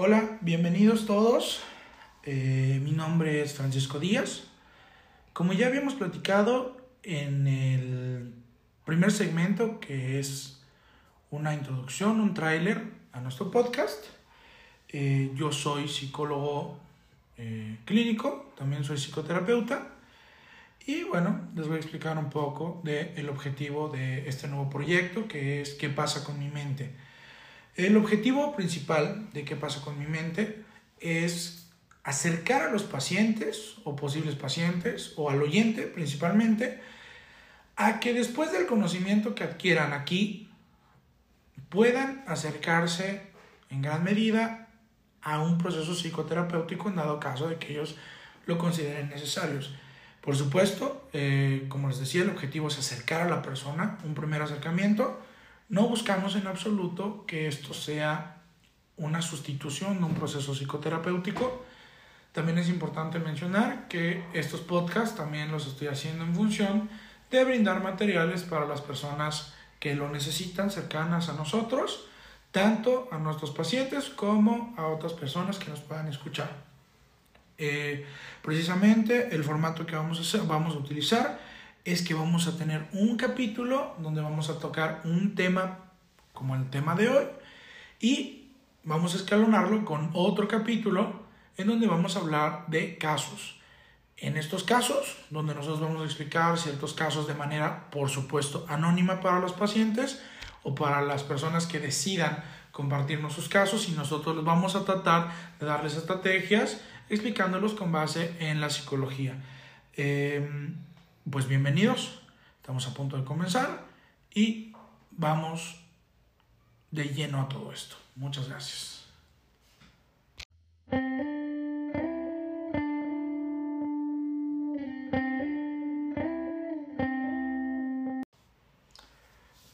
Hola, bienvenidos todos. Eh, mi nombre es Francisco Díaz. Como ya habíamos platicado en el primer segmento, que es una introducción, un tráiler a nuestro podcast, eh, yo soy psicólogo eh, clínico, también soy psicoterapeuta. Y bueno, les voy a explicar un poco del objetivo de este nuevo proyecto, que es qué pasa con mi mente. El objetivo principal de qué pasa con mi mente es acercar a los pacientes o posibles pacientes o al oyente principalmente a que después del conocimiento que adquieran aquí puedan acercarse en gran medida a un proceso psicoterapéutico en dado caso de que ellos lo consideren necesarios. Por supuesto, eh, como les decía, el objetivo es acercar a la persona, un primer acercamiento, no buscamos en absoluto que esto sea una sustitución de un proceso psicoterapéutico. También es importante mencionar que estos podcasts también los estoy haciendo en función de brindar materiales para las personas que lo necesitan cercanas a nosotros, tanto a nuestros pacientes como a otras personas que nos puedan escuchar. Eh, precisamente el formato que vamos a, vamos a utilizar es que vamos a tener un capítulo donde vamos a tocar un tema como el tema de hoy y vamos a escalonarlo con otro capítulo en donde vamos a hablar de casos. En estos casos, donde nosotros vamos a explicar ciertos casos de manera, por supuesto, anónima para los pacientes o para las personas que decidan compartirnos sus casos y nosotros vamos a tratar de darles estrategias explicándolos con base en la psicología. Eh, pues bienvenidos, estamos a punto de comenzar y vamos de lleno a todo esto. Muchas gracias.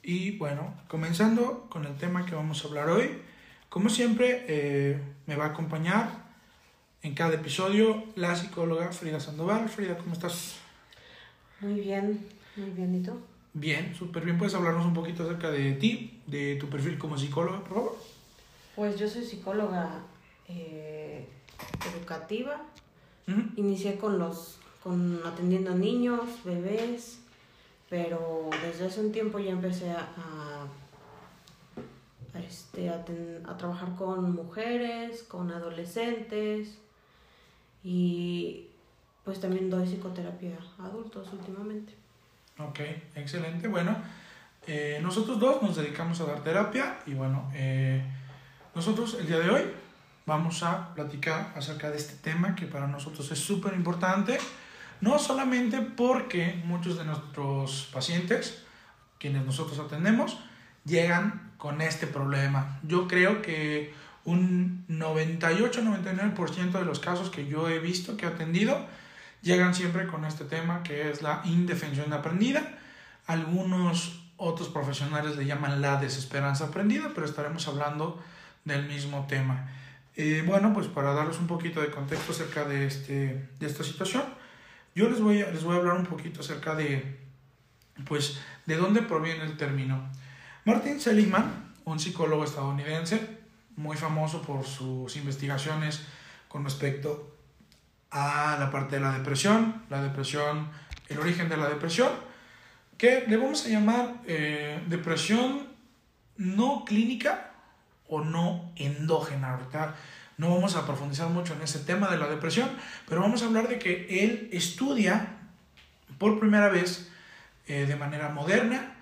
Y bueno, comenzando con el tema que vamos a hablar hoy, como siempre eh, me va a acompañar en cada episodio la psicóloga Frida Sandoval. Frida, ¿cómo estás? Muy bien, muy bien. ¿Y tú? Bien, súper bien. ¿Puedes hablarnos un poquito acerca de ti, de tu perfil como psicóloga, por favor? Pues yo soy psicóloga eh, educativa. Inicié con los, con atendiendo niños, bebés, pero desde hace un tiempo ya empecé a, a, este, a, a trabajar con mujeres, con adolescentes y pues también doy psicoterapia a adultos últimamente. Ok, excelente. Bueno, eh, nosotros dos nos dedicamos a dar terapia y bueno, eh, nosotros el día de hoy vamos a platicar acerca de este tema que para nosotros es súper importante, no solamente porque muchos de nuestros pacientes, quienes nosotros atendemos, llegan con este problema. Yo creo que un 98-99% de los casos que yo he visto, que he atendido, llegan siempre con este tema que es la indefensión aprendida. Algunos otros profesionales le llaman la desesperanza aprendida, pero estaremos hablando del mismo tema. Eh, bueno, pues para darles un poquito de contexto acerca de, este, de esta situación, yo les voy, a, les voy a hablar un poquito acerca de, pues, de dónde proviene el término. Martin Seligman, un psicólogo estadounidense, muy famoso por sus investigaciones con respecto a la parte de la depresión, la depresión, el origen de la depresión, que le vamos a llamar eh, depresión no clínica o no endógena. Ahorita no vamos a profundizar mucho en ese tema de la depresión, pero vamos a hablar de que él estudia por primera vez eh, de manera moderna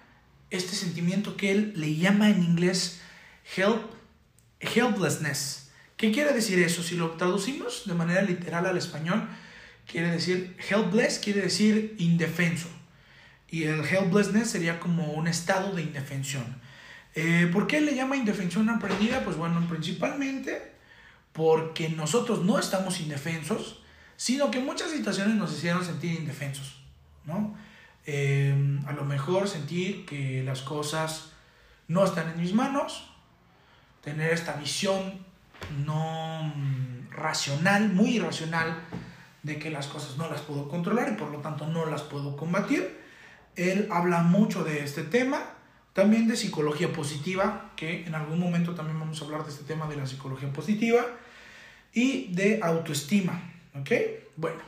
este sentimiento que él le llama en inglés help, helplessness ¿Qué quiere decir eso? Si lo traducimos de manera literal al español, quiere decir helpless, quiere decir indefenso. Y el helplessness sería como un estado de indefensión. Eh, ¿Por qué le llama indefensión aprendida? Pues bueno, principalmente porque nosotros no estamos indefensos, sino que muchas situaciones nos hicieron sentir indefensos, ¿no? Eh, a lo mejor sentir que las cosas no están en mis manos, tener esta visión no racional, muy irracional, de que las cosas no las puedo controlar y por lo tanto no las puedo combatir. Él habla mucho de este tema también de psicología positiva, que en algún momento también vamos a hablar de este tema de la psicología positiva, y de autoestima, ¿ok? Bueno,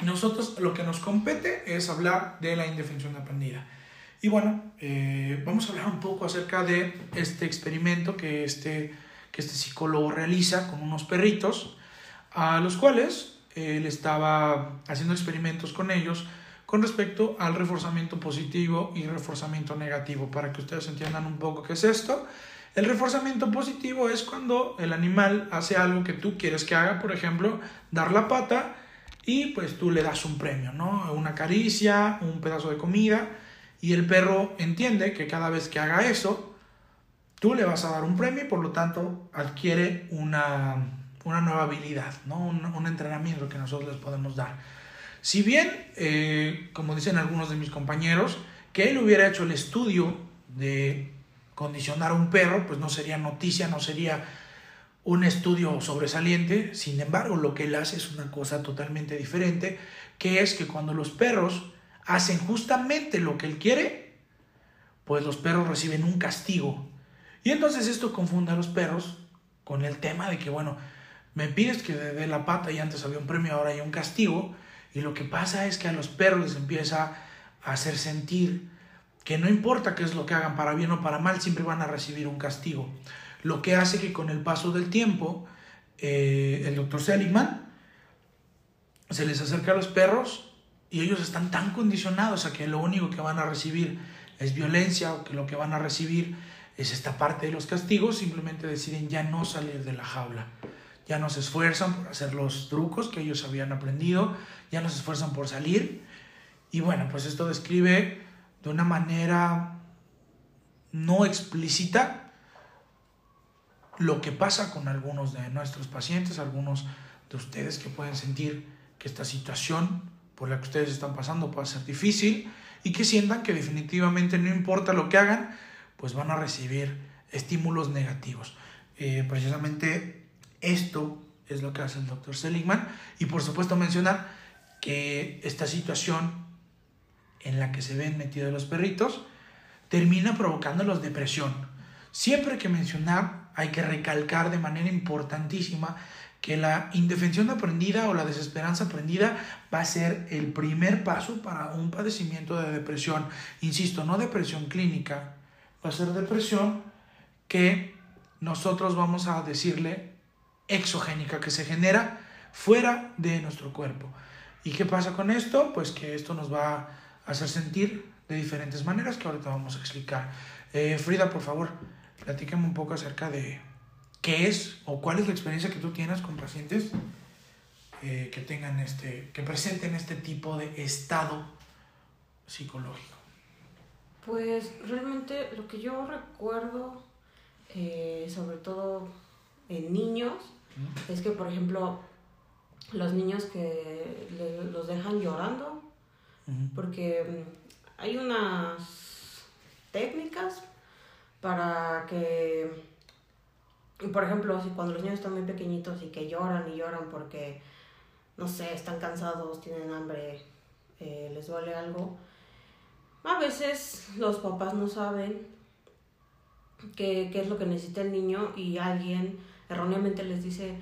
nosotros lo que nos compete es hablar de la indefensión aprendida. Y bueno, eh, vamos a hablar un poco acerca de este experimento que este, este psicólogo realiza con unos perritos, a los cuales él estaba haciendo experimentos con ellos con respecto al reforzamiento positivo y reforzamiento negativo. Para que ustedes entiendan un poco qué es esto, el reforzamiento positivo es cuando el animal hace algo que tú quieres que haga, por ejemplo, dar la pata y pues tú le das un premio, ¿no? Una caricia, un pedazo de comida y el perro entiende que cada vez que haga eso, tú le vas a dar un premio y por lo tanto adquiere una, nueva habilidad, ¿no? Un, un entrenamiento que nosotros les podemos dar. Si bien, eh, como dicen algunos de mis compañeros, que él hubiera hecho el estudio de condicionar a un perro, pues no sería noticia, no sería un estudio sobresaliente. Sin embargo, lo que él hace es una cosa totalmente diferente, que es que cuando los perros hacen justamente lo que él quiere, pues los perros reciben un castigo. Y entonces esto confunde a los perros con el tema de que, bueno, me pides que dé la pata y antes había un premio, ahora hay un castigo. Y lo que pasa es que a los perros les empieza a hacer sentir que no importa qué es lo que hagan, para bien o para mal, siempre van a recibir un castigo. Lo que hace que con el paso del tiempo, eh, el doctor Seligman se les acerca a los perros y ellos están tan condicionados a que lo único que van a recibir es violencia o que lo que van a recibir es esta parte de los castigos, simplemente deciden ya no salir de la jaula ya no se esfuerzan por hacer los trucos que ellos habían aprendido, ya no se esfuerzan por salir. Y bueno, pues esto describe de una manera no explícita lo que pasa con algunos de nuestros pacientes, algunos de ustedes que pueden sentir que esta situación por la que ustedes están pasando puede ser difícil y que sientan que definitivamente no importa lo que hagan, pues van a recibir estímulos negativos. Eh, precisamente esto es lo que hace el doctor Seligman. Y por supuesto mencionar que esta situación en la que se ven metidos los perritos termina provocándolos depresión. Siempre que mencionar, hay que recalcar de manera importantísima que la indefensión aprendida o la desesperanza aprendida va a ser el primer paso para un padecimiento de depresión. Insisto, no depresión clínica, va a ser depresión que nosotros vamos a decirle exogénica que se genera fuera de nuestro cuerpo. ¿Y qué pasa con esto? Pues que esto nos va a hacer sentir de diferentes maneras que ahorita vamos a explicar. Eh, Frida, por favor, platícame un poco acerca de qué es o cuál es la experiencia que tú tienes con pacientes eh, que tengan este, que presenten este tipo de estado psicológico. Pues realmente lo que yo recuerdo, eh, sobre todo en niños, es que, por ejemplo, los niños que los dejan llorando, porque mm, hay unas técnicas para que, por ejemplo, si cuando los niños están muy pequeñitos y que lloran y lloran porque, no sé, están cansados, tienen hambre, eh, les duele algo, a veces los papás no saben qué, qué es lo que necesita el niño y alguien erróneamente les dice,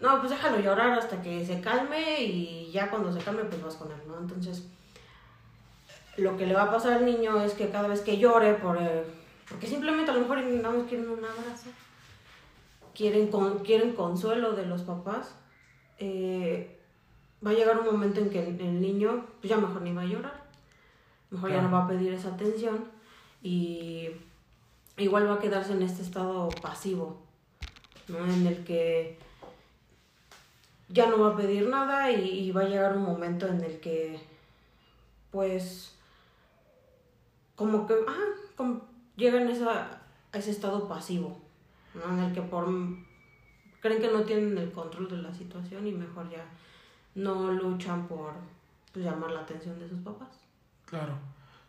no, pues déjalo llorar hasta que se calme y ya cuando se calme pues vas con él, ¿no? Entonces, lo que le va a pasar al niño es que cada vez que llore, por, porque simplemente a lo mejor no quieren un abrazo, quieren, con, quieren consuelo de los papás, eh, va a llegar un momento en que el, niño pues ya mejor ni va a llorar, mejor ya no va a pedir esa atención y igual va a quedarse en este estado pasivo en el que ya no va a pedir nada y, va a llegar un momento en el que, pues, como que, ah, como llegan esa, a ese estado pasivo, En el que por creen que no tienen el control de la situación y mejor ya no luchan por pues, llamar la atención de sus papás. Claro.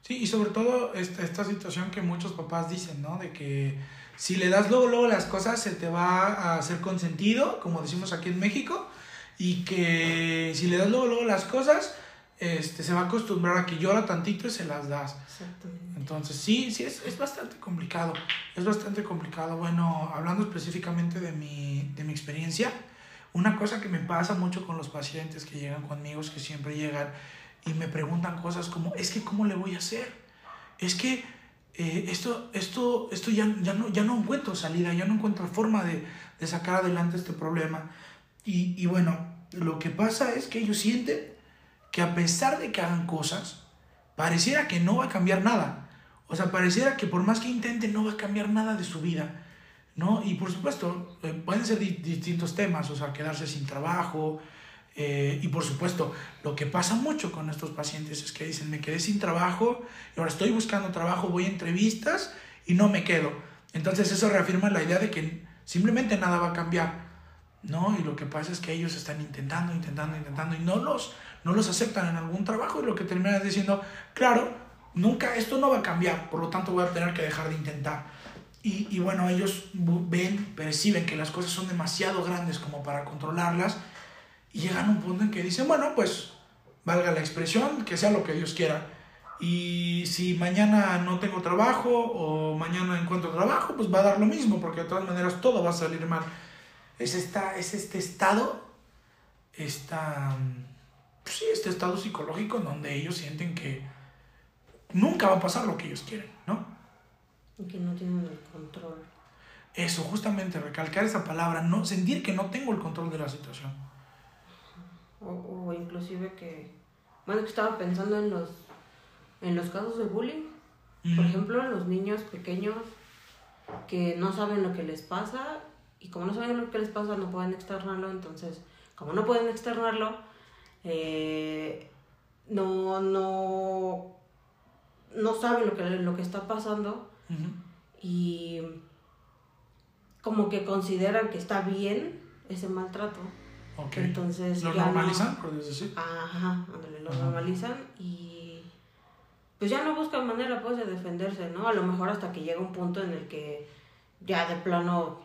Sí, y sobre todo esta, esta situación que muchos papás dicen, ¿no? De que si le das luego, luego las cosas, se te va a hacer consentido, como decimos aquí en México, y que si le das luego, luego las cosas, este, se va a acostumbrar a que llora tantito y se las das. Entonces, sí, sí, es, es, bastante complicado. Es bastante complicado. Bueno, hablando específicamente de mi, de mi experiencia, una cosa que me pasa mucho con los pacientes que llegan conmigo es que siempre llegan y me preguntan cosas como, es que, ¿cómo le voy a hacer? Es que eh, esto, esto, esto ya, ya, no, ya no encuentro salida, ya no encuentro forma de, de sacar adelante este problema. Y, y bueno, lo que pasa es que ellos sienten que a pesar de que hagan cosas, pareciera que no va a cambiar nada. O sea, pareciera que por más que intenten no va a cambiar nada de su vida. ¿no? Y por supuesto, eh, pueden ser distintos temas, o sea, quedarse sin trabajo. Eh, y por supuesto, lo que pasa mucho con estos pacientes es que dicen, me quedé sin trabajo, y ahora estoy buscando trabajo, voy a entrevistas y no me quedo. Entonces eso reafirma la idea de que simplemente nada va a cambiar. ¿no? Y lo que pasa es que ellos están intentando, intentando, intentando y no los, no los aceptan en algún trabajo y lo que terminan es diciendo, claro, nunca, esto no va a cambiar, por lo tanto voy a tener que dejar de intentar. Y, y bueno, ellos ven, perciben que las cosas son demasiado grandes como para controlarlas y llegan a un punto en que dicen, bueno, pues valga la expresión, que sea lo que Dios quiera. Y si mañana no tengo trabajo o mañana encuentro trabajo, pues va a dar lo mismo, porque de todas maneras todo va a salir mal. Es, esta, es este estado, esta, pues sí, este estado psicológico en donde ellos sienten que nunca va a pasar lo que ellos quieren, ¿no? Y que no tienen el control. Eso, justamente, recalcar esa palabra, no, sentir que no tengo el control de la situación. O, o inclusive que, bueno, que estaba pensando en los, en los casos de bullying. Por ejemplo, en los niños pequeños que no saben lo que les pasa y como no saben lo que les pasa no pueden externarlo, entonces como no pueden externarlo, eh, no, no, no saben lo que, lo que está pasando y como que consideran que está bien ese maltrato. Entonces, ¿Lo normalizan, por decir? Ajá, lo normalizan y pues ya no buscan manera pues de defenderse, ¿no? A lo mejor hasta que llega un punto en el que ya de plano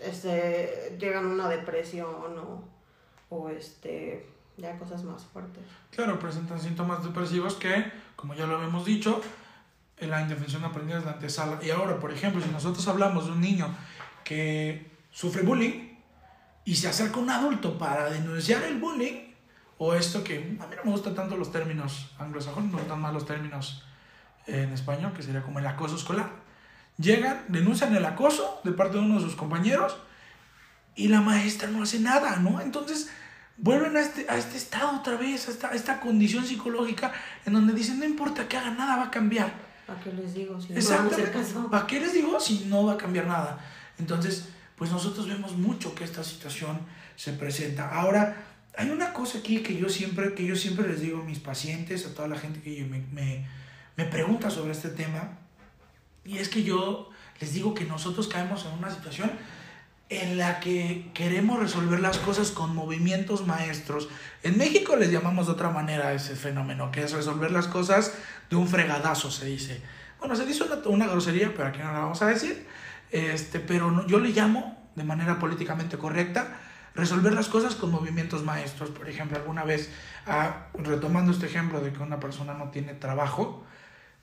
este, llegan a una depresión o, o este, ya cosas más fuertes. Claro, presentan síntomas depresivos que, como ya lo habíamos dicho, en la indefensión aprendida es la antesala. Y ahora, por ejemplo, si nosotros hablamos de un niño que sufre bullying y se acerca un adulto para denunciar el bullying, o esto que a mí no me gustan tanto los términos anglosajones, me gustan más los términos en español, que sería como el acoso escolar. Llegan, denuncian el acoso de parte de uno de sus compañeros y la maestra no hace nada, ¿no? Entonces vuelven a este, a este estado otra vez, a esta, a esta condición psicológica en donde dicen, no importa que haga nada, va a cambiar. ¿Para qué les digo si no? ¿Para qué les digo si no va a cambiar nada? Entonces, pues nosotros vemos mucho que esta situación se presenta. Ahora, hay una cosa aquí que yo siempre, que yo siempre les digo a mis pacientes, a toda la gente que me, me, pregunta sobre este tema, y es que yo les digo que nosotros caemos en una situación en la que queremos resolver las cosas con movimientos maestros. En México les llamamos de otra manera ese fenómeno, que es resolver las cosas de un fregadazo, se dice. Bueno, se dice una grosería, pero aquí no la vamos a decir. Este, pero no, yo le llamo, de manera políticamente correcta, resolver las cosas con movimientos maestros. Por ejemplo, alguna vez, ah, retomando este ejemplo de que una persona no tiene trabajo,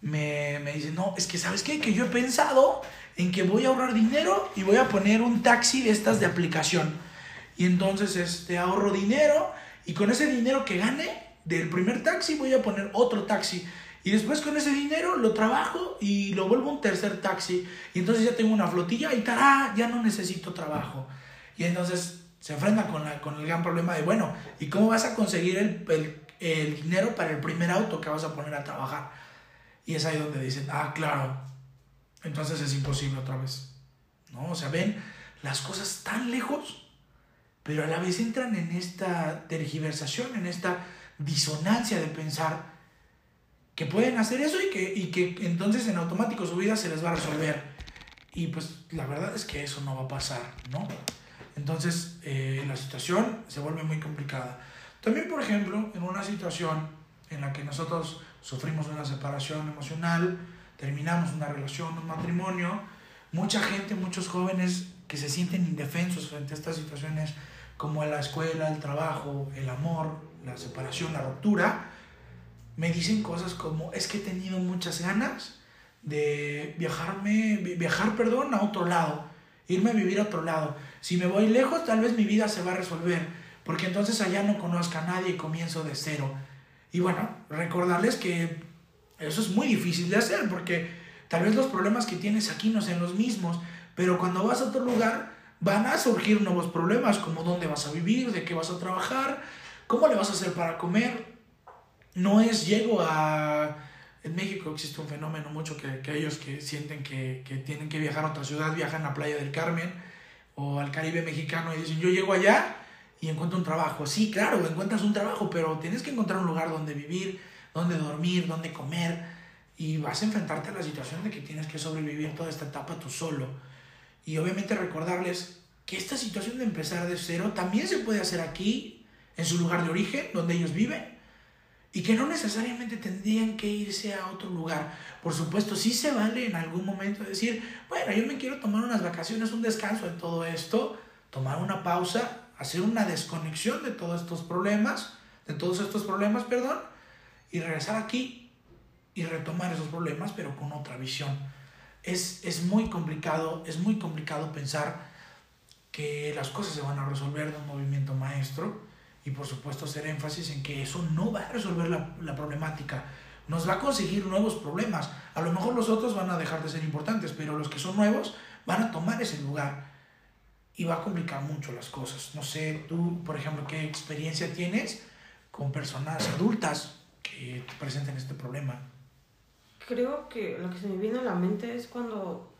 me, me dice, no, es que sabes qué, que yo he pensado en que voy a ahorrar dinero y voy a poner un taxi de estas de aplicación. Y entonces este, ahorro dinero y con ese dinero que gane del primer taxi voy a poner otro taxi. Y después con ese dinero lo trabajo y lo vuelvo un tercer taxi. Y entonces ya tengo una flotilla y tará, ya no necesito trabajo. Y entonces se enfrenta con, la, con el gran problema de, bueno, ¿y cómo vas a conseguir el, el, el dinero para el primer auto que vas a poner a trabajar? Y es ahí donde dicen, ah, claro, entonces es imposible otra vez. ¿No? O sea, ven las cosas tan lejos, pero a la vez entran en esta tergiversación, en esta disonancia de pensar que pueden hacer eso y que, y que entonces en automático su vida se les va a resolver. Y pues la verdad es que eso no va a pasar, ¿no? Entonces eh, la situación se vuelve muy complicada. También, por ejemplo, en una situación en la que nosotros sufrimos una separación emocional, terminamos una relación, un matrimonio, mucha gente, muchos jóvenes que se sienten indefensos frente a estas situaciones como la escuela, el trabajo, el amor, la separación, la ruptura, me dicen cosas como, es que he tenido muchas ganas de viajarme, viajar, perdón, a otro lado, irme a vivir a otro lado. Si me voy lejos, tal vez mi vida se va a resolver, porque entonces allá no conozca a nadie y comienzo de cero. Y bueno, recordarles que eso es muy difícil de hacer, porque tal vez los problemas que tienes aquí no sean los mismos, pero cuando vas a otro lugar van a surgir nuevos problemas, como dónde vas a vivir, de qué vas a trabajar, cómo le vas a hacer para comer. No es llego a... En México existe un fenómeno mucho que, que ellos que sienten que, que, tienen que viajar a otra ciudad, viajan a Playa del Carmen o al Caribe mexicano y dicen, yo llego allá y encuentro un trabajo. Sí, claro, encuentras un trabajo, pero tienes que encontrar un lugar donde vivir, donde dormir, donde comer y vas a enfrentarte a la situación de que tienes que sobrevivir toda esta etapa tú solo. Y obviamente recordarles que esta situación de empezar de cero también se puede hacer aquí, en su lugar de origen, donde ellos viven, y que no necesariamente tendrían que irse a otro lugar. Por supuesto, sí se vale en algún momento decir, bueno, yo me quiero tomar unas vacaciones, un descanso de todo esto, tomar una pausa, hacer una desconexión de todos estos problemas, de todos estos problemas, perdón, y regresar aquí y retomar esos problemas, pero con otra visión. Es, es muy complicado, es muy complicado pensar que las cosas se van a resolver de un movimiento maestro y por supuesto hacer énfasis en que eso no va a resolver la, la problemática, nos va a conseguir nuevos problemas. A lo mejor los otros van a dejar de ser importantes, pero los que son nuevos van a tomar ese lugar y va a complicar mucho las cosas. No sé, tú, por ejemplo, qué experiencia tienes con personas adultas que presenten este problema. Creo que lo que se me viene a la mente es cuando,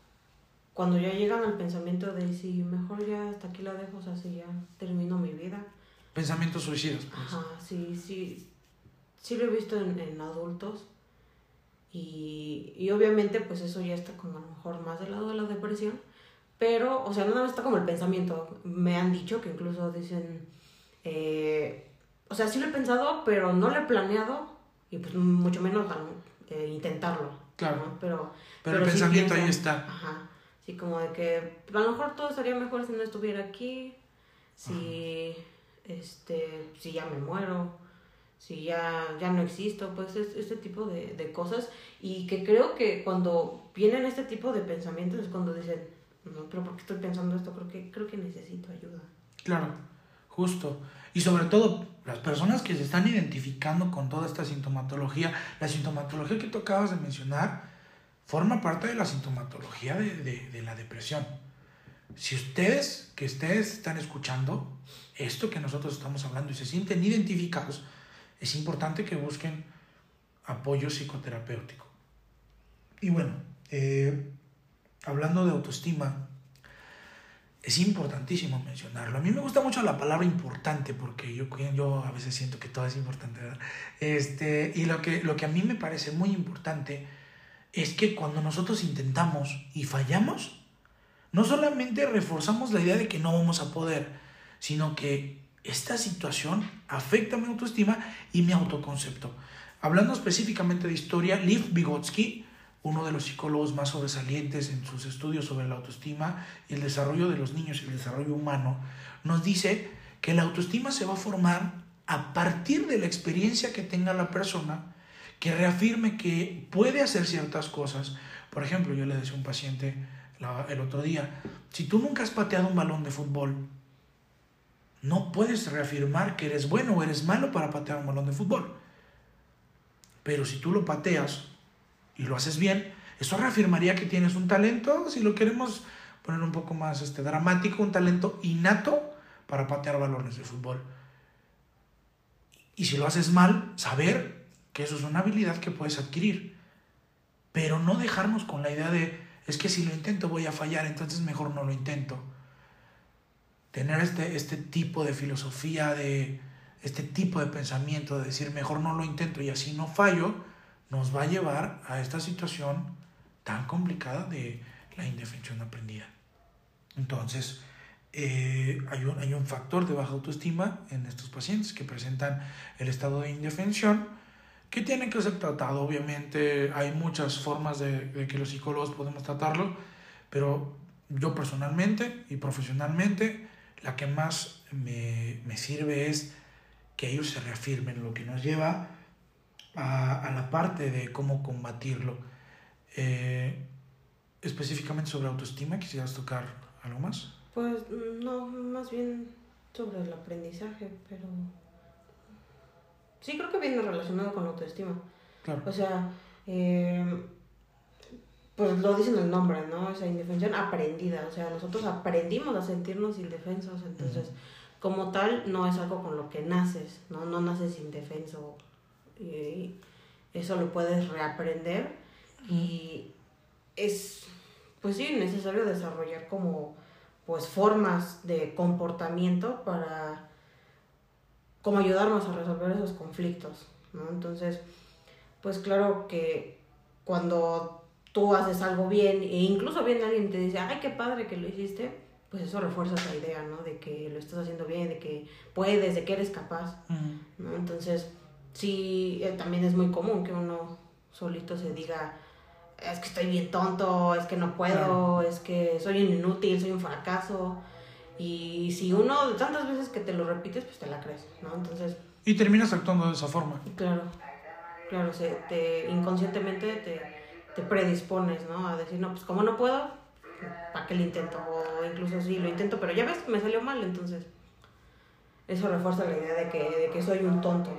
cuando ya llegan al pensamiento de si mejor ya hasta aquí la dejo, o sea, si ya termino mi vida. Pensamientos suicidas. Pues. Ajá, sí, sí, sí lo he visto en, en adultos. Y, y obviamente pues eso ya está como a lo mejor más del lado de la depresión pero, o sea, no está como el pensamiento. Me han dicho que incluso dicen, eh, o sea, sí lo he pensado, pero no lo he planeado y pues mucho menos eh, intentarlo. Claro. Pero, pero, el pensamiento ahí está. Ajá. Sí, como de que a lo mejor todo estaría mejor si no estuviera aquí, si, este, si ya me muero, si ya, ya no existo, pues es, este tipo de, de cosas. Y que creo que cuando vienen este tipo de pensamientos es cuando dicen, no, pero porque estoy pensando esto? Creo que, creo que necesito ayuda. Claro, justo. Y sobre todo, las personas que se están identificando con toda esta sintomatología, la sintomatología que tú acabas de mencionar, forma parte de la sintomatología de, de, de la depresión. Si ustedes, que ustedes están escuchando esto que nosotros estamos hablando y se sienten identificados, es importante que busquen apoyo psicoterapéutico. Y bueno, eh, hablando de autoestima, es importantísimo mencionarlo. A mí me gusta mucho la palabra importante porque yo, yo a veces siento que todo es importante. Este, y lo que, lo que a mí me parece muy importante es que cuando nosotros intentamos y fallamos, no solamente reforzamos la idea de que no vamos a poder, sino que esta situación afecta mi autoestima y mi autoconcepto. Hablando específicamente de historia, Liv Vygotsky, uno de los psicólogos más sobresalientes en sus estudios sobre la autoestima y el desarrollo de los niños y el desarrollo humano, nos dice que la autoestima se va a formar a partir de la experiencia que tenga la persona, que reafirme que puede hacer ciertas cosas. Por ejemplo, yo le decía a un paciente el otro día, si tú nunca has pateado un balón de fútbol, no puedes reafirmar que eres bueno o eres malo para patear un balón de fútbol. Pero si tú lo pateas y lo haces bien, eso reafirmaría que tienes un talento, si lo queremos poner un poco más este, dramático, un talento innato para patear balones de fútbol. Y si lo haces mal, saber que eso es una habilidad que puedes adquirir. Pero no dejarnos con la idea de, es que si lo intento voy a fallar, entonces mejor no lo intento. Tener este, este tipo de filosofía, de este tipo de pensamiento, de decir, mejor no lo intento y así no fallo, nos va a llevar a esta situación tan complicada de la indefensión aprendida. Entonces, eh, hay, un, hay un factor de baja autoestima en estos pacientes que presentan el estado de indefensión que tiene que ser tratado. Obviamente hay muchas formas de, de que los psicólogos podemos tratarlo, pero yo personalmente y profesionalmente la que más me, me sirve es que ellos se reafirmen, lo que nos lleva a, la parte de cómo combatirlo. Eh, específicamente sobre autoestima, ¿quisieras tocar algo más? Pues no, más bien sobre el aprendizaje, pero sí creo que viene relacionado con la autoestima. Claro. O sea, eh, pues lo dice en el nombre, ¿no? Esa indefensión aprendida, o sea, nosotros aprendimos a sentirnos indefensos, entonces, como tal, no es algo con lo que naces, ¿no? No naces indefenso, y eso lo puedes reaprender y es, pues sí, necesario desarrollar como, pues, formas de comportamiento para, como ayudarnos a resolver esos conflictos, ¿no? Entonces, pues claro que cuando tú haces algo bien e incluso viene alguien te dice, ay, qué padre que lo hiciste, pues eso refuerza esa idea, ¿no? De que lo estás haciendo bien, de que puedes, de que eres capaz, ¿no? Entonces, sí, eh, también es muy común que uno solito se diga, es que estoy bien tonto, es que no puedo, es que soy un inútil, soy un fracaso. Y si uno, tantas veces que te lo repites, pues te la crees, ¿no? Entonces... Y terminas actuando de esa forma. Claro, claro, se, te, inconscientemente te te predispones, ¿no? A decir, no, pues como no puedo, ¿para qué lo intento? O incluso sí, lo intento, pero ya ves me salió mal, entonces eso refuerza la idea de que, de que soy un tonto.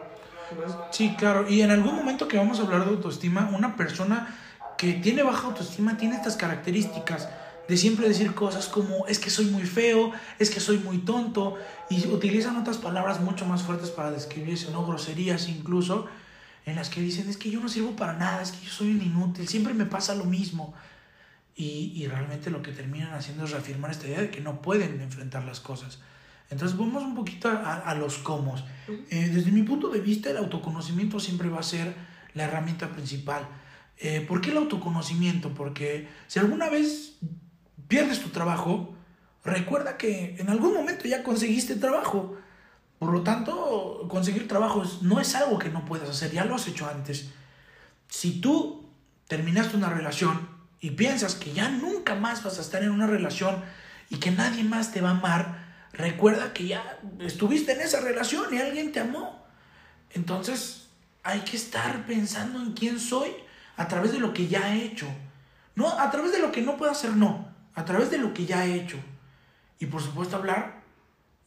Sí, claro, y en algún momento que vamos a hablar de autoestima, una persona que tiene baja autoestima tiene estas características de siempre decir cosas como es que soy muy feo, es que soy muy tonto, y utilizan otras palabras mucho más fuertes para describirse, ¿no? Groserías incluso, en las que dicen, es que yo no sirvo para nada, es que yo soy un inútil, siempre me pasa lo mismo. Y, y realmente lo que terminan haciendo es reafirmar esta idea de que no pueden enfrentar las cosas. Entonces vamos un poquito a, a los cómo. Eh, desde mi punto de vista, el autoconocimiento siempre va a ser la herramienta principal. Eh, ¿Por qué el autoconocimiento? Porque si alguna vez pierdes tu trabajo, recuerda que en algún momento ya conseguiste trabajo. Por lo tanto, conseguir trabajo no es algo que no puedas hacer, ya lo has hecho antes. Si tú terminaste una relación y piensas que ya nunca más vas a estar en una relación y que nadie más te va a amar, recuerda que ya estuviste en esa relación y alguien te amó. Entonces, hay que estar pensando en quién soy a través de lo que ya he hecho. No a través de lo que no puedo hacer, no. A través de lo que ya he hecho. Y por supuesto hablar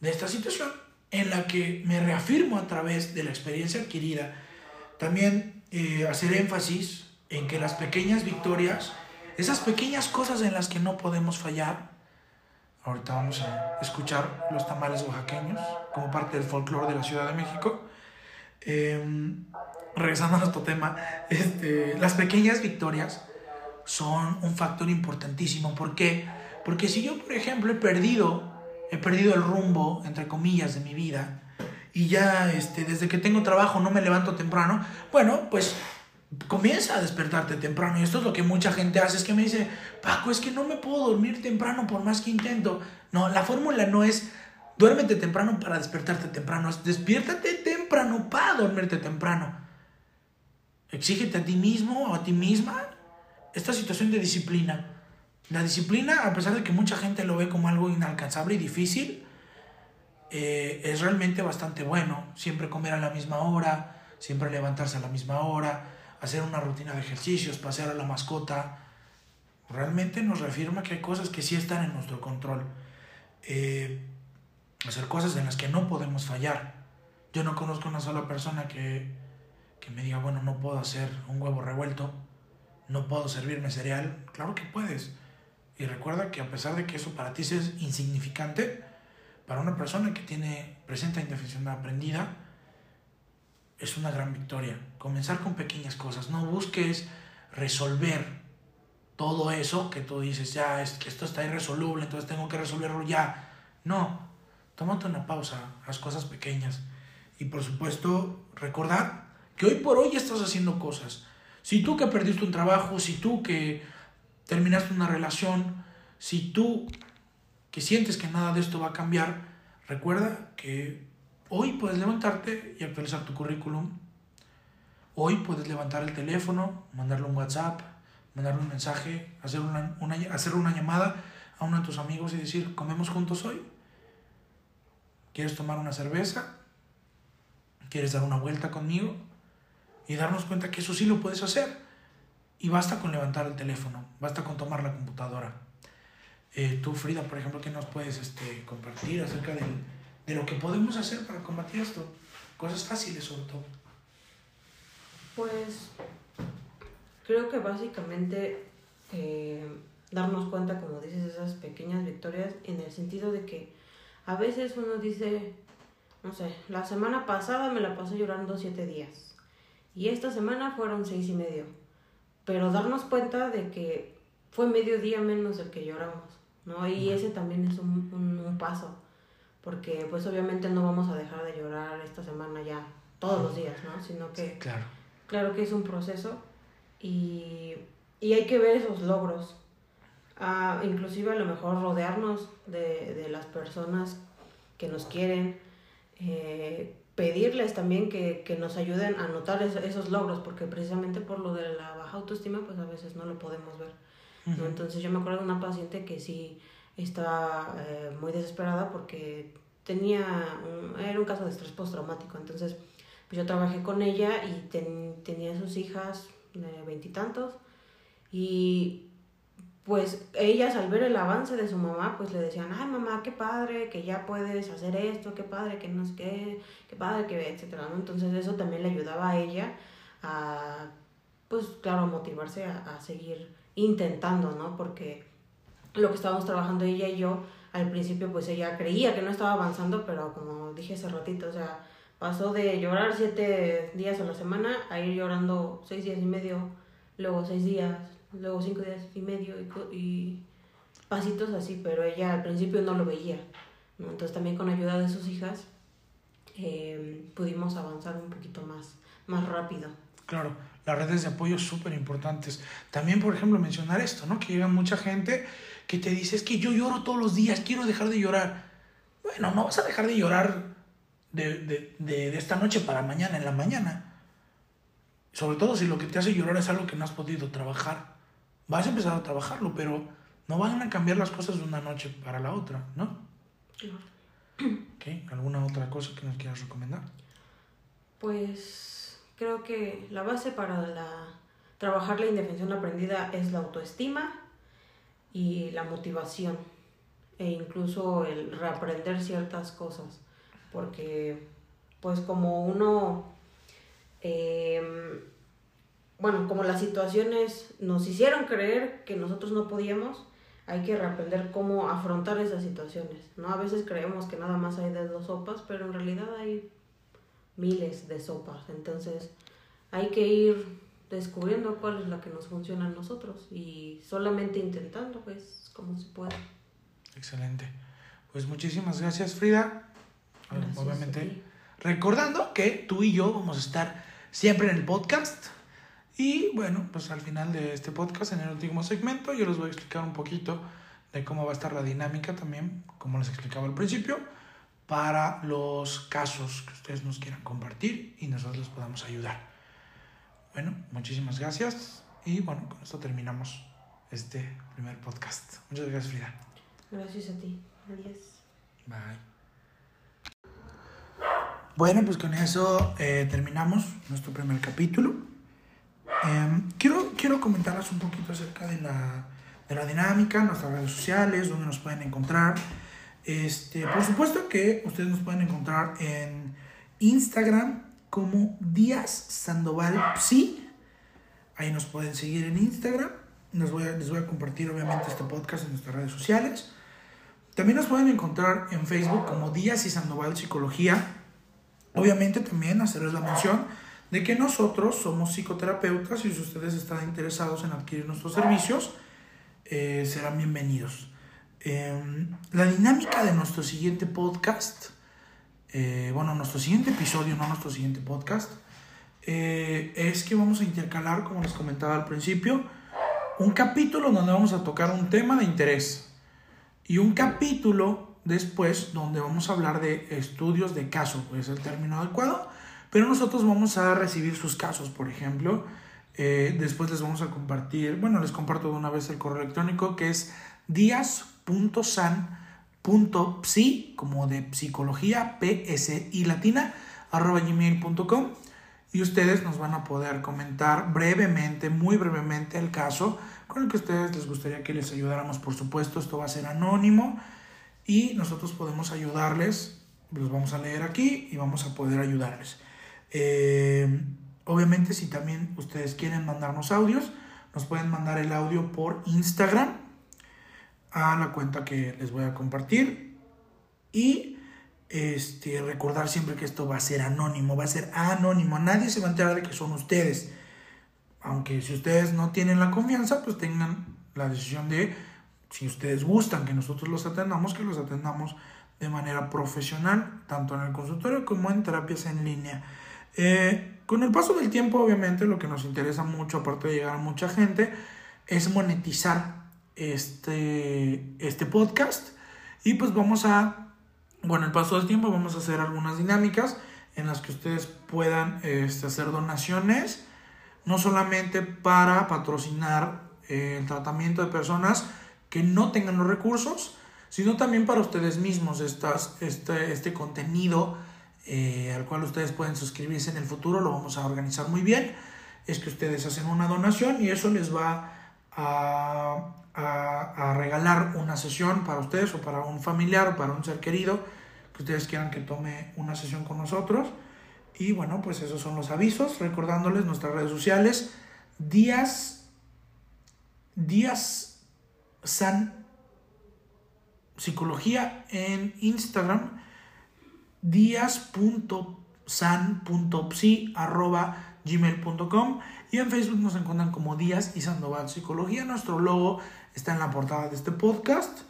de esta situación en la que me reafirmo a través de la experiencia adquirida. También eh, hacer énfasis en que las pequeñas victorias, esas pequeñas cosas en las que no podemos fallar, ahorita vamos a escuchar los tamales oaxaqueños como parte del folclore de la Ciudad de México. Em, regresando a nuestro tema, este, las pequeñas victorias son un factor importantísimo. ¿Por qué? Porque si yo, por ejemplo, he perdido he perdido el rumbo, entre comillas, de mi vida, y ya este, desde que tengo trabajo no me levanto temprano, bueno, pues comienza a despertarte temprano. Y esto es lo que mucha gente hace, es que me dice, Paco, es que no me puedo dormir temprano por más que intento. No, la fórmula no es duérmete temprano para despertarte temprano, es despiértate temprano para dormirte temprano. Exígete a ti mismo o a ti misma esta situación de disciplina. La disciplina, a pesar de que mucha gente lo ve como algo inalcanzable y difícil, eh, es realmente bastante bueno. Siempre comer a la misma hora, siempre levantarse a la misma hora, hacer una rutina de ejercicios, pasear a la mascota. Realmente nos reafirma que hay cosas que sí están en nuestro control. Eh, hacer cosas en las que no podemos fallar. Yo no conozco una sola persona que, que me diga, bueno, no puedo hacer un huevo revuelto, no puedo servirme cereal. Claro que puedes y recuerda que a pesar de que eso para ti es insignificante, para una persona que tiene presenta indefensión aprendida, es una gran victoria. Comenzar con pequeñas cosas. No busques resolver todo eso que tú dices, ya, es que esto está irresoluble, entonces tengo que resolverlo ya. No, tómate una pausa, haz cosas pequeñas. Y por supuesto, recordar que hoy por hoy estás haciendo cosas. Si tú que perdiste un trabajo, si tú que terminaste una relación, si tú que sientes que nada de esto va a cambiar, recuerda que hoy puedes levantarte y actualizar tu currículum. Hoy puedes levantar el teléfono, mandarle un WhatsApp, mandarle un mensaje, hacer una, hacer una llamada a uno de tus amigos y decir, comemos juntos hoy. ¿Quieres tomar una cerveza? ¿Quieres dar una vuelta conmigo? y darnos cuenta que eso sí lo puedes hacer. Y basta con levantar el teléfono, basta con tomar la computadora. Eh, tú, Frida, por ejemplo, ¿qué nos puedes este, compartir acerca de lo que podemos hacer para combatir esto? Cosas fáciles sobre todo. Pues creo que básicamente eh, darnos cuenta, como dices, esas pequeñas victorias en el sentido de que a veces uno dice, no sé, la semana pasada me la pasé llorando siete días y esta semana fueron seis y medio, pero darnos cuenta de que fue medio día menos del que lloramos, ¿no? Y ese también es un, un paso, porque pues obviamente no vamos a dejar de llorar esta semana ya todos los días, ¿no? Sino que... claro. Claro que es un proceso y, y hay que ver esos logros inclusive a lo mejor rodearnos de, de las personas que nos quieren, eh, pedirles también que, que, nos ayuden a notar esos logros, porque precisamente por lo de la baja autoestima, pues a veces no lo podemos ver. Entonces yo me acuerdo de una paciente que sí estaba eh, muy desesperada porque tenía, era un caso de estrés postraumático, entonces pues yo trabajé con ella y tenía sus hijas de veintitantos y, pues ellas al ver el avance de su mamá, pues le decían, ay mamá, qué padre, que ya puedes hacer esto, qué padre, que no sé qué, qué padre, que etcétera, ¿no? Entonces eso también le ayudaba a ella a, pues claro, motivarse a, a seguir intentando, ¿no? Porque lo que estábamos trabajando ella y yo, al principio pues ella creía que no estaba avanzando, pero como dije hace ratito, o sea, pasó de llorar siete días a la semana a ir llorando seis días y medio, luego seis días, luego cinco días y medio y, pasitos así, pero ella al principio no lo veía. Entonces también con ayuda de sus hijas em, pudimos avanzar un poquito más, más rápido. Claro, las redes de apoyo súper importantes. También, por ejemplo, mencionar esto, ¿no? Que llega mucha gente que te dice, es que yo lloro todos los días, quiero dejar de llorar. Bueno, no vas a dejar de llorar de, de, de, de esta noche para mañana en la mañana. Sobre todo si lo que te hace llorar es algo que no has podido trabajar vas a empezar a trabajarlo, pero no van a cambiar las cosas de una noche para la otra, ¿no? Claro. ¿Alguna otra cosa que nos quieras recomendar? Pues creo que la base para la, trabajar la indefensión aprendida es la autoestima y la motivación e incluso el reaprender ciertas cosas porque pues como uno eh, bueno, como las situaciones nos hicieron creer que nosotros no podíamos, hay que reaprender cómo afrontar esas situaciones, ¿no? A veces creemos que nada más hay de dos sopas, pero en realidad hay miles de sopas, entonces hay que ir descubriendo cuál es la que nos funciona a nosotros y solamente intentando, pues, como se puede. Excelente. Pues muchísimas gracias, Frida. Obviamente, recordando que tú y yo vamos a estar siempre en el podcast y bueno, pues al final de este podcast, en el último segmento, yo les voy a explicar un poquito de cómo va a estar la dinámica también, como les explicaba al principio, para los casos que ustedes nos quieran compartir y nosotros les podamos ayudar. Bueno, muchísimas gracias y bueno, con esto terminamos este primer podcast. Muchas gracias, Frida. Gracias a ti. Adiós. Bye. Bueno, pues con eso eh, terminamos nuestro primer capítulo. Em, quiero, quiero comentarles un poquito acerca de la, de la dinámica, nuestras redes sociales, donde nos pueden encontrar. Este, por supuesto que ustedes nos pueden encontrar en Instagram como Díaz Sandoval Psi. Ahí nos pueden seguir en Instagram. Les voy, les voy a compartir obviamente este podcast en nuestras redes sociales. También nos pueden encontrar en Facebook como Díaz y Sandoval Psicología. Obviamente también hacerles la mención de que nosotros somos psicoterapeutas y si ustedes están interesados en adquirir nuestros servicios, eh, serán bienvenidos. Em, la dinámica de nuestro siguiente podcast, eh, bueno, nuestro siguiente episodio, no nuestro siguiente podcast, eh, es que vamos a intercalar, como les comentaba al principio, un capítulo donde vamos a tocar un tema de interés y un capítulo después donde vamos a hablar de estudios de caso, es el término adecuado pero nosotros vamos a recibir sus casos, por ejemplo. Eh, después les vamos a compartir, bueno, les comparto de una vez el correo electrónico que es días.san.psi, como de psicología, y latina, arroba gmail.com. y ustedes nos van a poder comentar brevemente, muy brevemente el caso con el que ustedes les gustaría que les ayudáramos. Por supuesto, esto va a ser anónimo y nosotros podemos ayudarles, los vamos a leer aquí y vamos a poder ayudarles. Eh, obviamente, si también ustedes quieren mandarnos audios, nos pueden mandar el audio por Instagram a la cuenta que les voy a compartir y este, recordar siempre que esto va a ser anónimo, va a ser anónimo, nadie se va a enterar de que son ustedes. Aunque si ustedes no tienen la confianza, pues tengan la decisión de, si ustedes gustan que nosotros los atendamos, que los atendamos de manera profesional, tanto en el consultorio como en terapias en línea. Eh, con el paso del tiempo, obviamente, lo que nos interesa mucho, aparte de llegar a mucha gente, es monetizar este, este podcast. Y pues vamos a con el paso del tiempo vamos a hacer algunas dinámicas en las que ustedes puedan este, hacer donaciones, no solamente para patrocinar eh, el tratamiento de personas que no tengan los recursos, sino también para ustedes mismos estas, este, este contenido eh, al cual ustedes pueden suscribirse en el futuro, lo vamos a organizar muy bien, es que ustedes hacen una donación y eso les va a, a, regalar una sesión para ustedes o para un familiar o para un ser querido que ustedes quieran que tome una sesión con nosotros. Y bueno, pues esos son los avisos, recordándoles nuestras redes sociales, Días, Días San Psicología en Instagram, días.san.psi arroba gmail.com y en Facebook nos encuentran como Díaz y Sandoval Psicología. Nuestro logo está en la portada de este podcast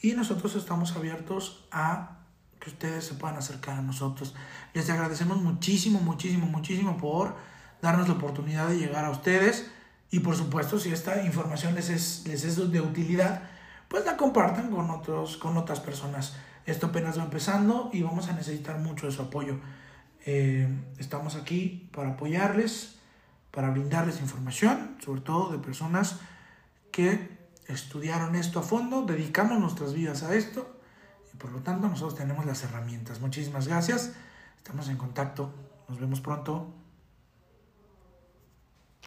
y nosotros estamos abiertos a que ustedes se puedan acercar a nosotros. Les agradecemos muchísimo, muchísimo, muchísimo por darnos la oportunidad de llegar a ustedes y por supuesto si esta información les es, les es de utilidad, pues la compartan con, otros, con otras personas. Esto apenas va empezando y vamos a necesitar mucho de su apoyo. Eh, estamos aquí para apoyarles, para brindarles información, sobre todo de personas que estudiaron esto a fondo, dedicamos nuestras vidas a esto y por lo tanto nosotros tenemos las herramientas. Muchísimas gracias, estamos en contacto, nos vemos pronto.